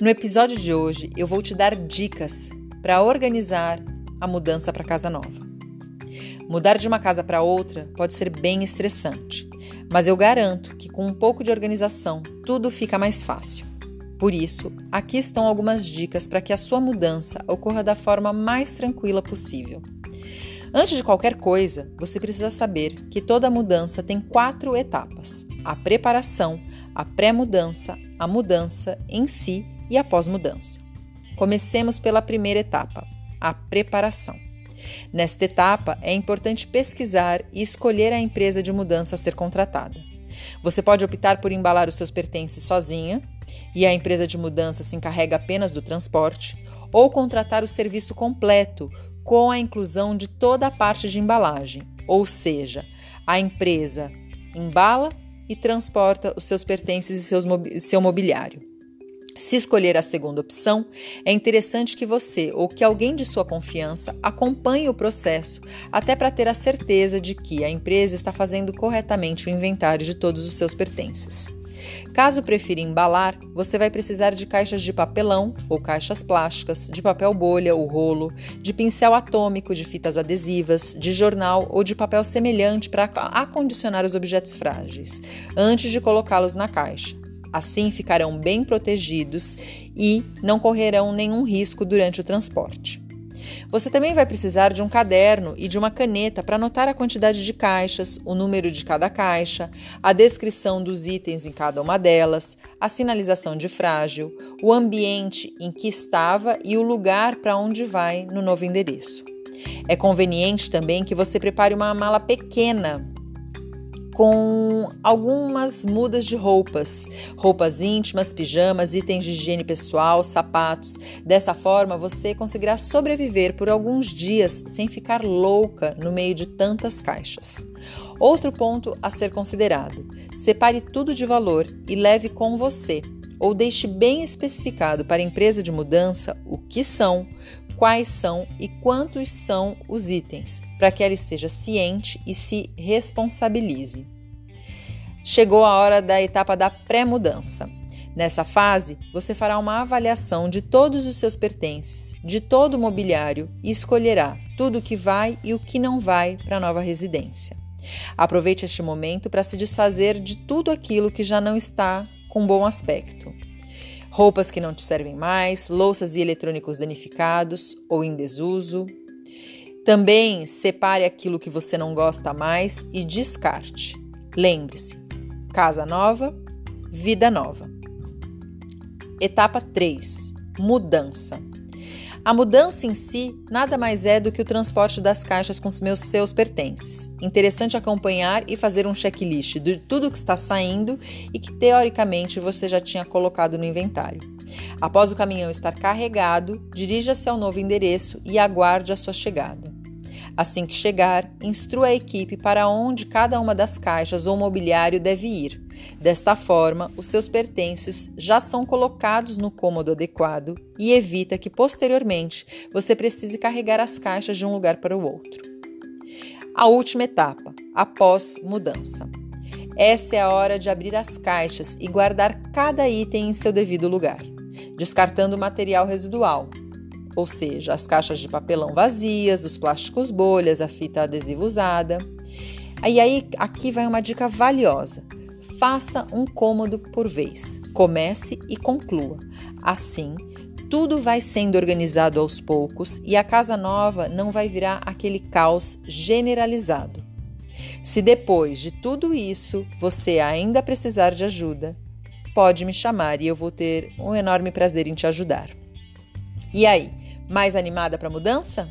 No episódio de hoje, eu vou te dar dicas para organizar a mudança para casa nova. Mudar de uma casa para outra pode ser bem estressante, mas eu garanto que com um pouco de organização tudo fica mais fácil. Por isso, aqui estão algumas dicas para que a sua mudança ocorra da forma mais tranquila possível. Antes de qualquer coisa, você precisa saber que toda mudança tem quatro etapas: a preparação, a pré-mudança, a mudança em si e a pós-mudança. Comecemos pela primeira etapa, a preparação. Nesta etapa, é importante pesquisar e escolher a empresa de mudança a ser contratada. Você pode optar por embalar os seus pertences sozinha, e a empresa de mudança se encarrega apenas do transporte, ou contratar o serviço completo, com a inclusão de toda a parte de embalagem, ou seja, a empresa embala e transporta os seus pertences e seus, seu mobiliário. Se escolher a segunda opção, é interessante que você ou que alguém de sua confiança acompanhe o processo, até para ter a certeza de que a empresa está fazendo corretamente o inventário de todos os seus pertences. Caso prefira embalar, você vai precisar de caixas de papelão ou caixas plásticas, de papel bolha ou rolo, de pincel atômico, de fitas adesivas, de jornal ou de papel semelhante para acondicionar os objetos frágeis, antes de colocá-los na caixa. Assim ficarão bem protegidos e não correrão nenhum risco durante o transporte. Você também vai precisar de um caderno e de uma caneta para anotar a quantidade de caixas, o número de cada caixa, a descrição dos itens em cada uma delas, a sinalização de frágil, o ambiente em que estava e o lugar para onde vai no novo endereço. É conveniente também que você prepare uma mala pequena com algumas mudas de roupas, roupas íntimas, pijamas, itens de higiene pessoal, sapatos. Dessa forma, você conseguirá sobreviver por alguns dias sem ficar louca no meio de tantas caixas. Outro ponto a ser considerado: separe tudo de valor e leve com você, ou deixe bem especificado para a empresa de mudança o que são, quais são e quantos são os itens, para que ela esteja ciente e se responsabilize. Chegou a hora da etapa da pré-mudança. Nessa fase, você fará uma avaliação de todos os seus pertences, de todo o mobiliário e escolherá tudo o que vai e o que não vai para a nova residência. Aproveite este momento para se desfazer de tudo aquilo que já não está com bom aspecto roupas que não te servem mais, louças e eletrônicos danificados ou em desuso. Também separe aquilo que você não gosta mais e descarte. Lembre-se: casa nova, vida nova. Etapa 3: Mudança. A mudança em si nada mais é do que o transporte das caixas com os meus seus pertences. Interessante acompanhar e fazer um checklist de tudo que está saindo e que teoricamente você já tinha colocado no inventário. Após o caminhão estar carregado, dirija-se ao novo endereço e aguarde a sua chegada. Assim que chegar, instrua a equipe para onde cada uma das caixas ou mobiliário deve ir. Desta forma, os seus pertences já são colocados no cômodo adequado e evita que posteriormente você precise carregar as caixas de um lugar para o outro. A última etapa, após mudança. Essa é a hora de abrir as caixas e guardar cada item em seu devido lugar, descartando o material residual, ou seja, as caixas de papelão vazias, os plásticos bolhas, a fita adesiva usada. E aí, aqui vai uma dica valiosa. Faça um cômodo por vez. Comece e conclua. Assim, tudo vai sendo organizado aos poucos e a casa nova não vai virar aquele caos generalizado. Se depois de tudo isso você ainda precisar de ajuda, pode me chamar e eu vou ter um enorme prazer em te ajudar. E aí, mais animada para mudança?